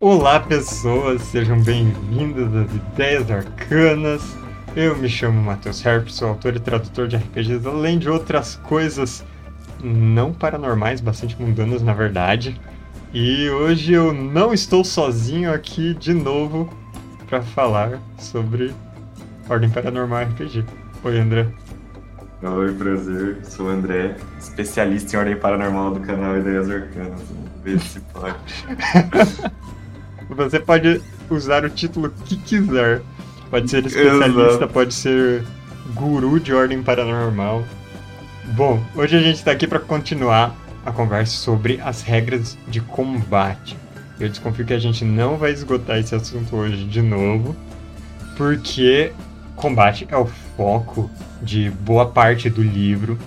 Olá, pessoas, sejam bem-vindos às Ideias Arcanas. Eu me chamo Matheus Herp, sou autor e tradutor de RPGs, além de outras coisas não paranormais, bastante mundanas na verdade. E hoje eu não estou sozinho aqui de novo para falar sobre Ordem Paranormal RPG. Oi, André. Oi, prazer. Sou o André, especialista em Ordem Paranormal do canal Ideias Arcanas. Ver se pode. Você pode usar o título que quiser. Pode ser especialista, Exato. pode ser guru de ordem paranormal. Bom, hoje a gente está aqui para continuar a conversa sobre as regras de combate. Eu desconfio que a gente não vai esgotar esse assunto hoje de novo, porque combate é o foco de boa parte do livro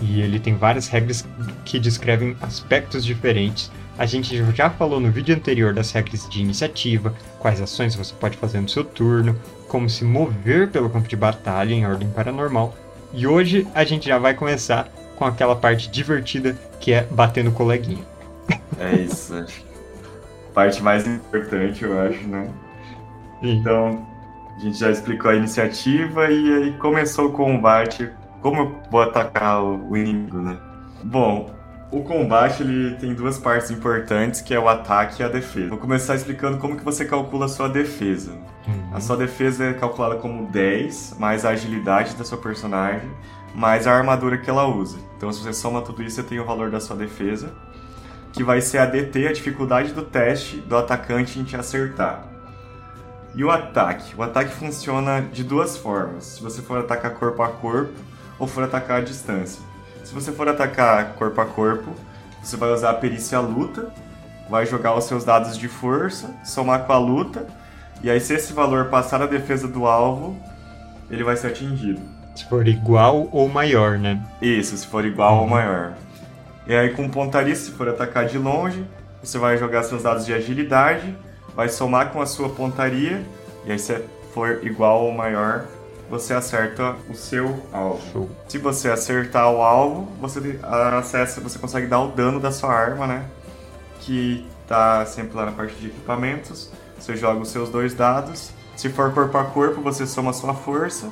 e ele tem várias regras que descrevem aspectos diferentes a gente já falou no vídeo anterior das regras de iniciativa, quais ações você pode fazer no seu turno, como se mover pelo campo de batalha em ordem paranormal. E hoje a gente já vai começar com aquela parte divertida que é bater no coleguinha. É isso. parte mais importante, eu acho, né? Sim. Então, a gente já explicou a iniciativa e aí começou o combate. Como eu vou atacar o inimigo, né? Bom, o combate ele tem duas partes importantes, que é o ataque e a defesa. Vou começar explicando como que você calcula a sua defesa. Uhum. A sua defesa é calculada como 10, mais a agilidade da sua personagem, mais a armadura que ela usa. Então se você soma tudo isso, você tem o valor da sua defesa, que vai ser a DT, a dificuldade do teste do atacante em te acertar. E o ataque? O ataque funciona de duas formas. Se você for atacar corpo a corpo ou for atacar à distância. Se você for atacar corpo a corpo, você vai usar a perícia luta, vai jogar os seus dados de força, somar com a luta, e aí se esse valor passar a defesa do alvo, ele vai ser atingido. Se for igual ou maior, né? Isso, se for igual uhum. ou maior. E aí com pontaria, se for atacar de longe, você vai jogar seus dados de agilidade, vai somar com a sua pontaria, e aí se for igual ou maior, você acerta o seu alvo. Show. Se você acertar o alvo, você acessa, você consegue dar o dano da sua arma, né? Que tá sempre lá na parte de equipamentos. Você joga os seus dois dados. Se for corpo a corpo, você soma a sua força.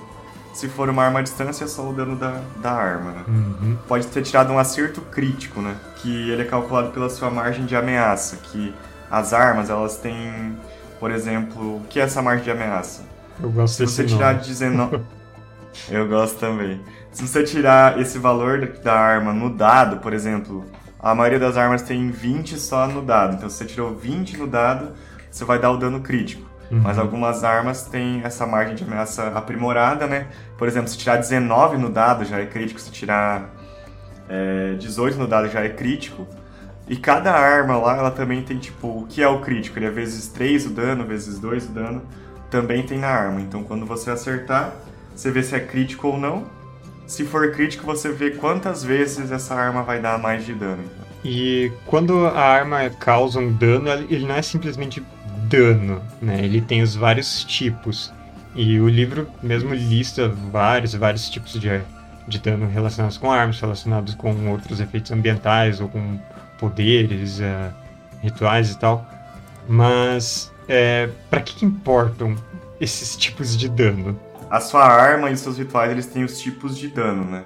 Se for uma arma à distância, é só o dano da, da arma, né? Uhum. Pode ter tirado um acerto crítico, né? Que ele é calculado pela sua margem de ameaça. Que as armas, elas têm, por exemplo, o que é essa margem de ameaça? Eu gosto Se você tirar 19. Eu gosto também. Se você tirar esse valor da arma no dado, por exemplo, a maioria das armas tem 20 só no dado. Então, se você tirou 20 no dado, você vai dar o dano crítico. Uhum. Mas algumas armas têm essa margem de ameaça aprimorada, né? Por exemplo, se tirar 19 no dado já é crítico, se tirar é, 18 no dado já é crítico. E cada arma lá, ela também tem tipo, o que é o crítico? Ele é vezes 3 o dano, vezes 2 o dano também tem na arma. Então, quando você acertar, você vê se é crítico ou não. Se for crítico, você vê quantas vezes essa arma vai dar mais de dano. E quando a arma causa um dano, ele não é simplesmente dano, né? Ele tem os vários tipos. E o livro mesmo lista vários, vários tipos de, de dano relacionados com armas, relacionados com outros efeitos ambientais ou com poderes, uh, rituais e tal. Mas é, para que, que importam esses tipos de dano? A sua arma e os seus rituais eles têm os tipos de dano, né?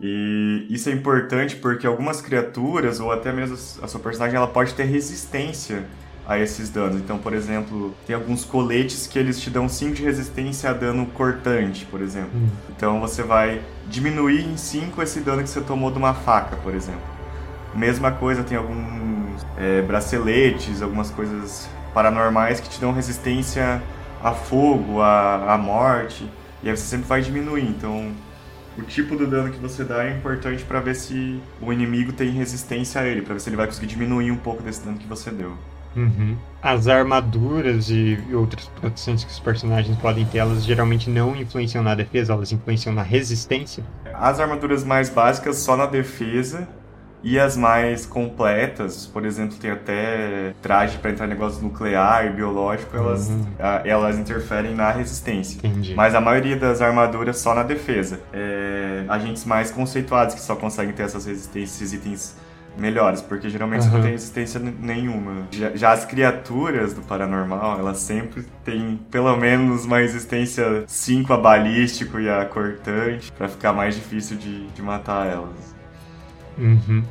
E isso é importante porque algumas criaturas, ou até mesmo a sua personagem, ela pode ter resistência a esses danos. Então, por exemplo, tem alguns coletes que eles te dão 5 de resistência a dano cortante, por exemplo. Hum. Então você vai diminuir em 5 esse dano que você tomou de uma faca, por exemplo. Mesma coisa, tem alguns é, braceletes, algumas coisas paranormais que te dão resistência a fogo, a, a morte, e aí você sempre vai diminuir. Então, o tipo do dano que você dá é importante para ver se o inimigo tem resistência a ele, para ver se ele vai conseguir diminuir um pouco desse dano que você deu. Uhum. As armaduras e outras proteções que os personagens podem ter, elas geralmente não influenciam na defesa, elas influenciam na resistência. As armaduras mais básicas só na defesa e as mais completas, por exemplo, tem até traje para entrar em negócio nuclear e biológico, elas, uhum. elas interferem na resistência. Entendi. Mas a maioria das armaduras só na defesa. É, agentes mais conceituados que só conseguem ter essas resistências, esses itens melhores, porque geralmente uhum. você não tem resistência nenhuma. Já, já, as criaturas do paranormal, elas sempre têm pelo menos uma resistência 5 a balístico e a cortante, para ficar mais difícil de, de matar elas. Uhum.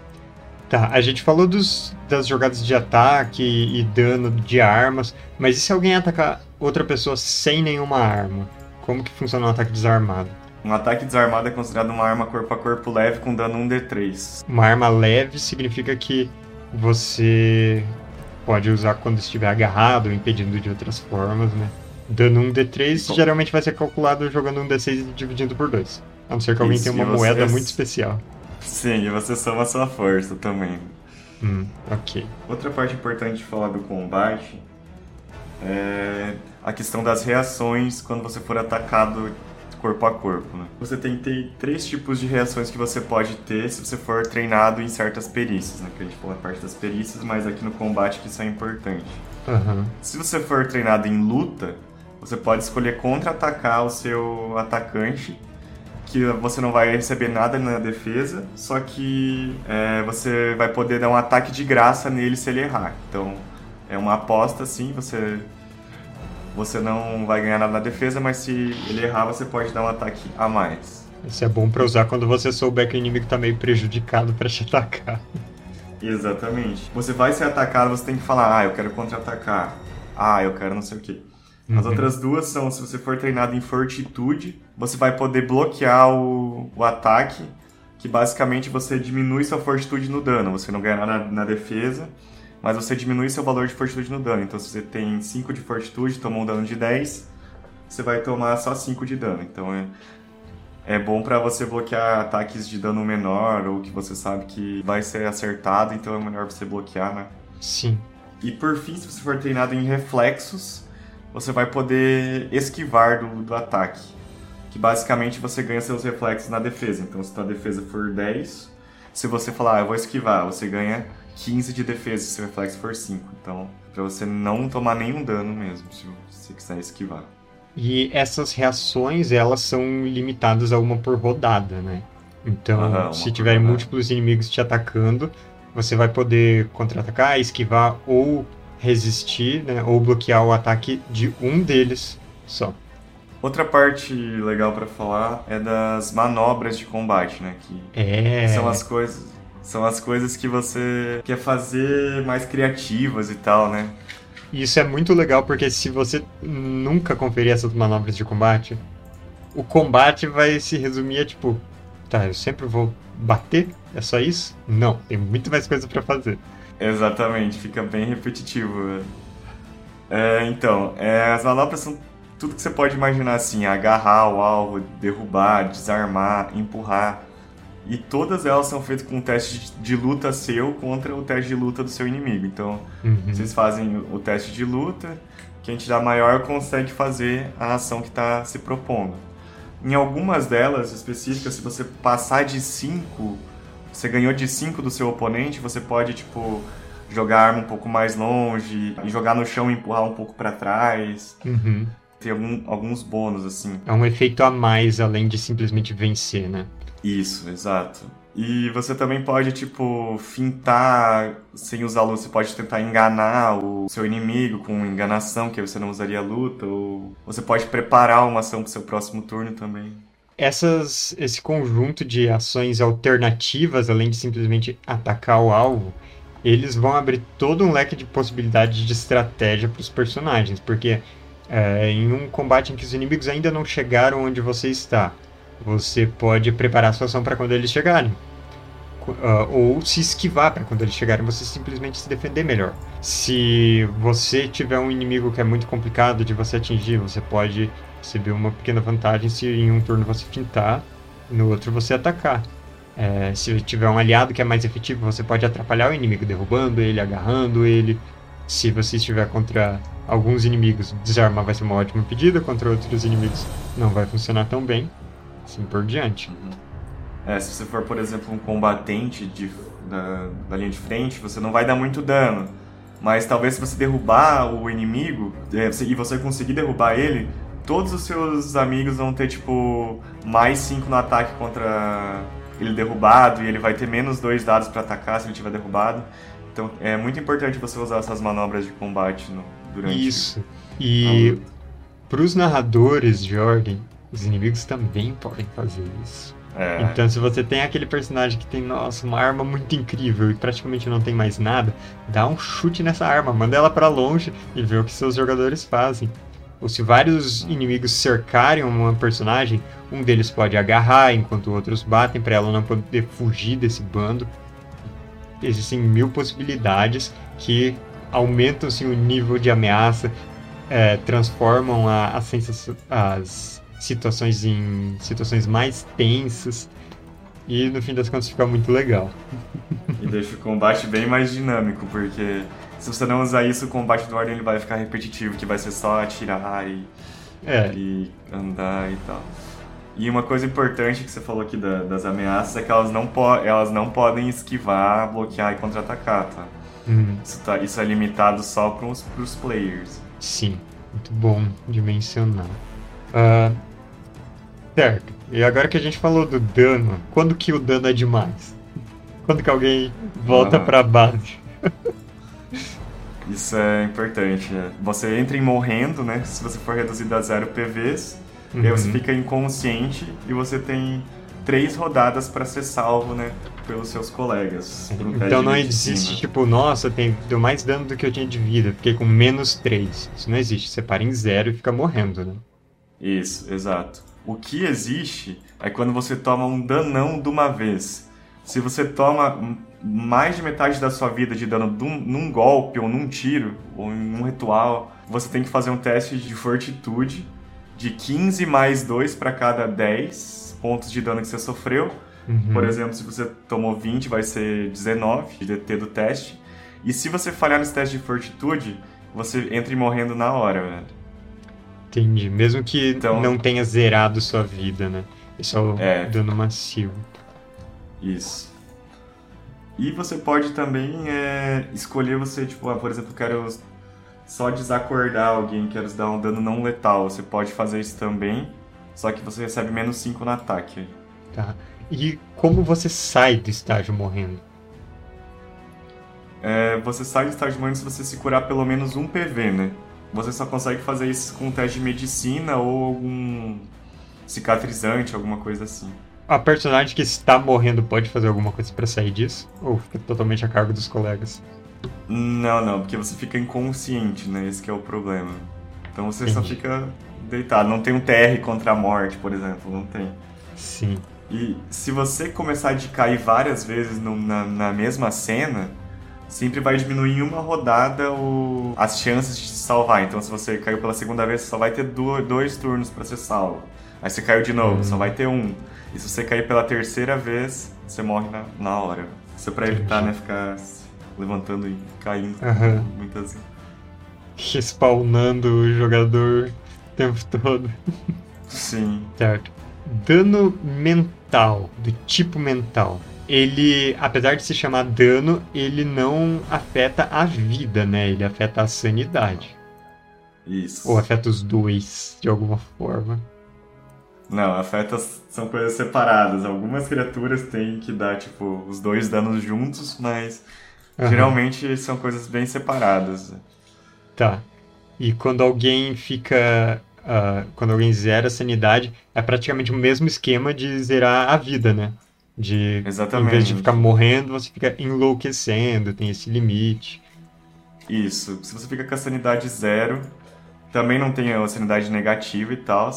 Tá, a gente falou dos, das jogadas de ataque e dano de armas, mas e se alguém atacar outra pessoa sem nenhuma arma? Como que funciona um ataque desarmado? Um ataque desarmado é considerado uma arma corpo a corpo leve com dano 1d3. Uma arma leve significa que você pode usar quando estiver agarrado ou impedindo de outras formas, né? Dano 1d3 Bom. geralmente vai ser calculado jogando um d6 e dividindo por 2. A não ser que alguém Isso, tenha uma moeda muito especial. Sim, e você soma a sua força também. Hum, ok. Outra parte importante de falar do combate é a questão das reações quando você for atacado corpo a corpo. Né? Você tem três tipos de reações que você pode ter se você for treinado em certas perícias, né? Que a gente falou a parte das perícias, mas aqui no combate que isso é importante. Uhum. Se você for treinado em luta, você pode escolher contra-atacar o seu atacante que você não vai receber nada na defesa, só que é, você vai poder dar um ataque de graça nele se ele errar. Então é uma aposta assim, você você não vai ganhar nada na defesa, mas se ele errar você pode dar um ataque a mais. Isso é bom para usar quando você souber que o inimigo tá meio prejudicado para te atacar. Exatamente. Você vai ser atacado, você tem que falar, ah, eu quero contra-atacar. Ah, eu quero não sei o quê. As uhum. outras duas são, se você for treinado em fortitude, você vai poder bloquear o, o ataque, que basicamente você diminui sua fortitude no dano. Você não ganha nada na, na defesa, mas você diminui seu valor de fortitude no dano. Então, se você tem 5 de fortitude, tomou um dano de 10, você vai tomar só 5 de dano. Então, é, é bom para você bloquear ataques de dano menor ou que você sabe que vai ser acertado, então é melhor você bloquear, né? Sim. E por fim, se você for treinado em reflexos, você vai poder esquivar do, do ataque. Que basicamente você ganha seus reflexos na defesa. Então, se a defesa for 10, se você falar, ah, eu vou esquivar, você ganha 15 de defesa se seu reflexo for 5. Então, para você não tomar nenhum dano mesmo, se você quiser esquivar. E essas reações, elas são limitadas a uma por rodada, né? Então, se tiver múltiplos inimigos te atacando, você vai poder contra-atacar, esquivar ou resistir, né, ou bloquear o ataque de um deles só. Outra parte legal para falar é das manobras de combate, né? Que é. São as coisas, são as coisas que você quer fazer mais criativas e tal, né? Isso é muito legal porque se você nunca conferir essas manobras de combate, o combate vai se resumir a tipo, tá, eu sempre vou bater? É só isso? Não, tem muito mais coisa para fazer. Exatamente, fica bem repetitivo. É, então, é, as manobras são tudo que você pode imaginar assim: agarrar o alvo, derrubar, desarmar, empurrar. E todas elas são feitas com um teste de luta seu contra o teste de luta do seu inimigo. Então, uhum. vocês fazem o teste de luta, quem dá maior consegue fazer a ação que está se propondo. Em algumas delas específicas, se você passar de 5 você ganhou de 5 do seu oponente, você pode, tipo, jogar a arma um pouco mais longe, e jogar no chão e empurrar um pouco para trás. Uhum. Tem algum, alguns bônus, assim. É um efeito a mais, além de simplesmente vencer, né? Isso, exato. E você também pode, tipo, fintar sem usar luta. Você pode tentar enganar o seu inimigo com enganação, que você não usaria luta. Ou você pode preparar uma ação pro seu próximo turno também essas, esse conjunto de ações alternativas, além de simplesmente atacar o alvo, eles vão abrir todo um leque de possibilidades de estratégia para os personagens, porque é, em um combate em que os inimigos ainda não chegaram onde você está, você pode preparar sua ação para quando eles chegarem. Uh, ou se esquivar para quando eles chegarem, você simplesmente se defender melhor. Se você tiver um inimigo que é muito complicado de você atingir, você pode receber uma pequena vantagem se em um turno você fintar, no outro você atacar. É, se tiver um aliado que é mais efetivo, você pode atrapalhar o inimigo derrubando ele, agarrando ele. Se você estiver contra alguns inimigos, desarmar vai ser uma ótima pedida, contra outros inimigos não vai funcionar tão bem. Assim por diante. É, se você for, por exemplo, um combatente de, da, da linha de frente, você não vai dar muito dano. Mas talvez se você derrubar o inimigo é, e você conseguir derrubar ele, todos os seus amigos vão ter, tipo, mais 5 no ataque contra ele derrubado e ele vai ter menos dois dados para atacar se ele tiver derrubado. Então é muito importante você usar essas manobras de combate no, durante. Isso. E para os narradores de ordem, os inimigos também podem fazer isso. É. Então, se você tem aquele personagem que tem, nossa, uma arma muito incrível e praticamente não tem mais nada, dá um chute nessa arma, manda ela para longe e vê o que seus jogadores fazem. Ou se vários inimigos cercarem uma personagem, um deles pode agarrar enquanto outros batem para ela não poder fugir desse bando. Existem mil possibilidades que aumentam assim, o nível de ameaça, é, transformam a, a as situações em situações mais tensas e no fim das contas fica muito legal. E deixa o combate bem mais dinâmico, porque se você não usar isso, o combate do Ordem ele vai ficar repetitivo, que vai ser só atirar e, é. e andar e tal. E uma coisa importante que você falou aqui da, das ameaças é que elas não, elas não podem esquivar, bloquear e contra-atacar, tá? Uhum. Isso, tá? isso é limitado só para os players. Sim, muito bom de mencionar. Uh, Certo. E agora que a gente falou do dano, quando que o dano é demais? Quando que alguém volta ah. pra base? Isso é importante. Né? Você entra em morrendo, né? Se você for reduzido a zero PVs, uhum. aí você uhum. fica inconsciente e você tem três rodadas para ser salvo, né? Pelos seus colegas. Então não existe, tipo, nossa, tem, deu mais dano do que eu tinha de vida, fiquei com menos três. Isso não existe. Você para em zero e fica morrendo, né? Isso, exato. O que existe é quando você toma um danão de uma vez. Se você toma mais de metade da sua vida de dano num, golpe, ou num tiro, ou em um ritual, você tem que fazer um teste de fortitude de 15 mais 2 para cada 10 pontos de dano que você sofreu. Uhum. Por exemplo, se você tomou 20, vai ser 19 de DT do teste. E se você falhar nesse teste de fortitude, você entra morrendo na hora, velho. Entendi. Mesmo que então, não tenha zerado sua vida, né? É só é. dano massivo. Isso. E você pode também é, escolher você, tipo, ah, por exemplo, quero só desacordar alguém, quero dar um dano não letal. Você pode fazer isso também, só que você recebe menos 5 no ataque. Tá. E como você sai do estágio morrendo? É, você sai do estágio morrendo se você se curar pelo menos um PV, né? você só consegue fazer isso com um teste de medicina ou algum cicatrizante, alguma coisa assim. A personagem que está morrendo pode fazer alguma coisa para sair disso? Ou fica totalmente a cargo dos colegas? Não, não, porque você fica inconsciente, né? Esse é o problema. Então você Entendi. só fica deitado. Não tem um TR contra a morte, por exemplo, não tem. Sim. E se você começar a cair várias vezes no, na, na mesma cena, sempre vai diminuir em uma rodada o... as chances de se salvar. Então, se você caiu pela segunda vez, você só vai ter dois turnos para ser salvo. Aí você caiu de novo, uhum. só vai ter um. E se você cair pela terceira vez, você morre na, na hora. Isso é pra evitar, né, ficar levantando e caindo uhum. muitas Respawnando o jogador o tempo todo. Sim. Certo. Dano mental, do tipo mental ele, apesar de se chamar dano, ele não afeta a vida, né? Ele afeta a sanidade. Isso. Ou afeta os dois, de alguma forma. Não, afeta são coisas separadas. Algumas criaturas têm que dar, tipo, os dois danos juntos, mas uhum. geralmente são coisas bem separadas. Tá. E quando alguém fica. Uh, quando alguém zera a sanidade, é praticamente o mesmo esquema de zerar a vida, né? De, Exatamente. Em vez de ficar morrendo, você fica enlouquecendo, tem esse limite. Isso. Se você fica com a sanidade zero, também não tem a sanidade negativa e tal,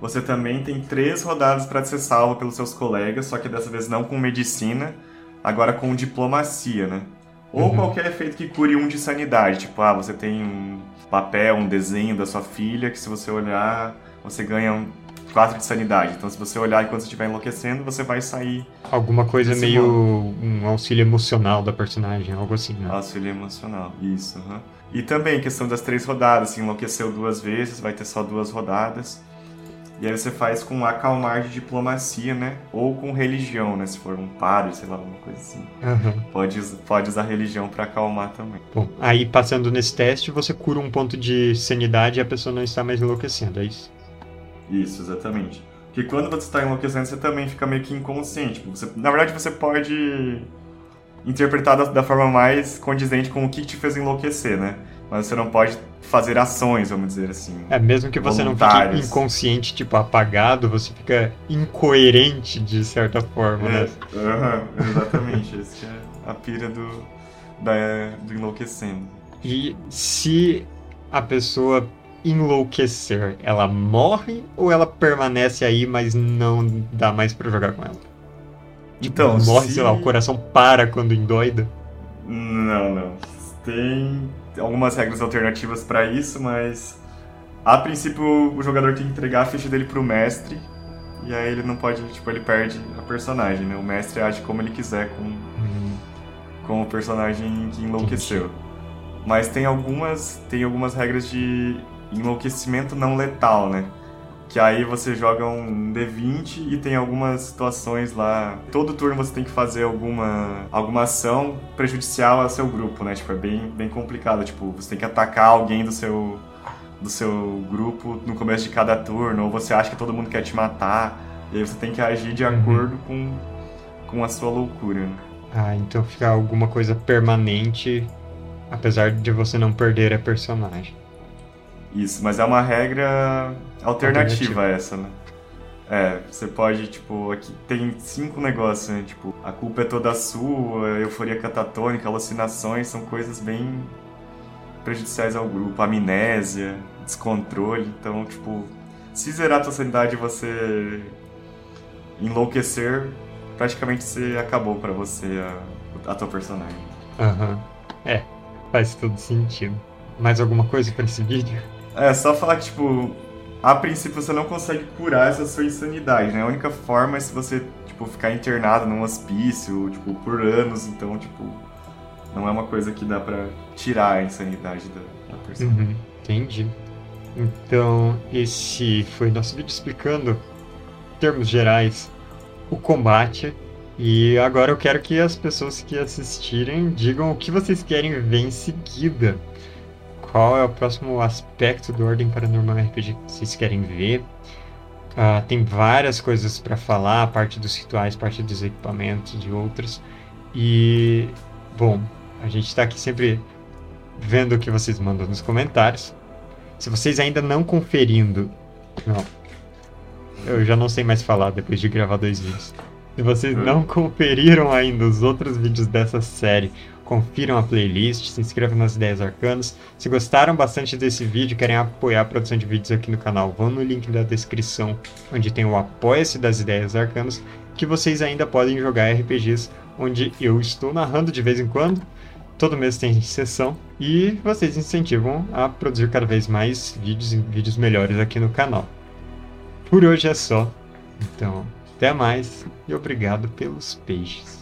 você também tem três rodadas para ser salvo pelos seus colegas, só que dessa vez não com medicina, agora com diplomacia, né? Ou uhum. qualquer efeito que cure um de sanidade. Tipo, ah, você tem um papel, um desenho da sua filha, que se você olhar, você ganha um 4 de sanidade. Então, se você olhar enquanto você estiver enlouquecendo, você vai sair. Alguma coisa meio modo. um auxílio emocional da personagem, algo assim, né? Auxílio emocional, isso. Uhum. E também, questão das três rodadas. Se enlouqueceu duas vezes, vai ter só duas rodadas. E aí você faz com acalmar de diplomacia, né? Ou com religião, né? Se for um padre, sei lá, alguma coisa assim. Uhum. Pode, pode usar religião para acalmar também. Bom, aí passando nesse teste, você cura um ponto de sanidade e a pessoa não está mais enlouquecendo, é isso? Isso, exatamente. Porque quando você está enlouquecendo, você também fica meio que inconsciente. Tipo, você, na verdade, você pode interpretar da, da, forma mais condizente com o que te fez enlouquecer, né? Mas você não pode fazer ações, vamos dizer assim. É, mesmo que você não fique inconsciente, tipo, apagado, você fica incoerente de certa forma, é, né? Uh -huh, exatamente. Essa é a pira do, da, do enlouquecendo. E se a pessoa enlouquecer, ela morre ou ela permanece aí, mas não dá mais para jogar com ela? Tipo, então, morre, se... sei lá, o coração para quando endoida? Não, não. Tem algumas regras alternativas para isso, mas a princípio o jogador tem que entregar a ficha dele pro mestre e aí ele não pode, tipo, ele perde a personagem, né? O mestre age como ele quiser com, uhum. com o personagem que enlouqueceu. Mas tem algumas, tem algumas regras de enlouquecimento não letal, né? Que aí você joga um D20 e tem algumas situações lá. Todo turno você tem que fazer alguma, alguma ação prejudicial ao seu grupo, né? Tipo, é bem, bem complicado. Tipo, você tem que atacar alguém do seu, do seu grupo no começo de cada turno, ou você acha que todo mundo quer te matar. E aí você tem que agir de uhum. acordo com, com a sua loucura. Né? Ah, então fica alguma coisa permanente, apesar de você não perder a personagem. Isso, mas é uma regra alternativa, alternativa. essa, né? É, você pode, tipo, aqui tem cinco negócios, né? Tipo, a culpa é toda sua, euforia catatônica, alucinações, são coisas bem prejudiciais ao grupo, amnésia, descontrole. Então, tipo, se zerar a tua sanidade e você enlouquecer, praticamente você acabou para você a, a tua personagem. Aham. Uhum. É, faz todo sentido. Mais alguma coisa para esse vídeo? É, só falar que, tipo, a princípio você não consegue curar essa sua insanidade, né? A única forma é se você, tipo, ficar internado num hospício, tipo, por anos, então, tipo, não é uma coisa que dá para tirar a insanidade da, da pessoa. Uhum, entendi. Então, esse foi nosso vídeo explicando, em termos gerais, o combate. E agora eu quero que as pessoas que assistirem digam o que vocês querem ver em seguida qual é o próximo aspecto do Ordem Paranormal RPG que vocês querem ver. Uh, tem várias coisas para falar, parte dos rituais, parte dos equipamentos, de outros. E, bom, a gente está aqui sempre vendo o que vocês mandam nos comentários. Se vocês ainda não conferindo. Não. Eu já não sei mais falar depois de gravar dois vídeos. Se vocês não conferiram ainda os outros vídeos dessa série, confiram a playlist, se inscrevam nas Ideias Arcanas. Se gostaram bastante desse vídeo querem apoiar a produção de vídeos aqui no canal, vão no link da descrição, onde tem o Apoia-se das Ideias Arcanas, que vocês ainda podem jogar RPGs, onde eu estou narrando de vez em quando. Todo mês tem sessão e vocês incentivam a produzir cada vez mais vídeos e vídeos melhores aqui no canal. Por hoje é só. Então, até mais e obrigado pelos peixes.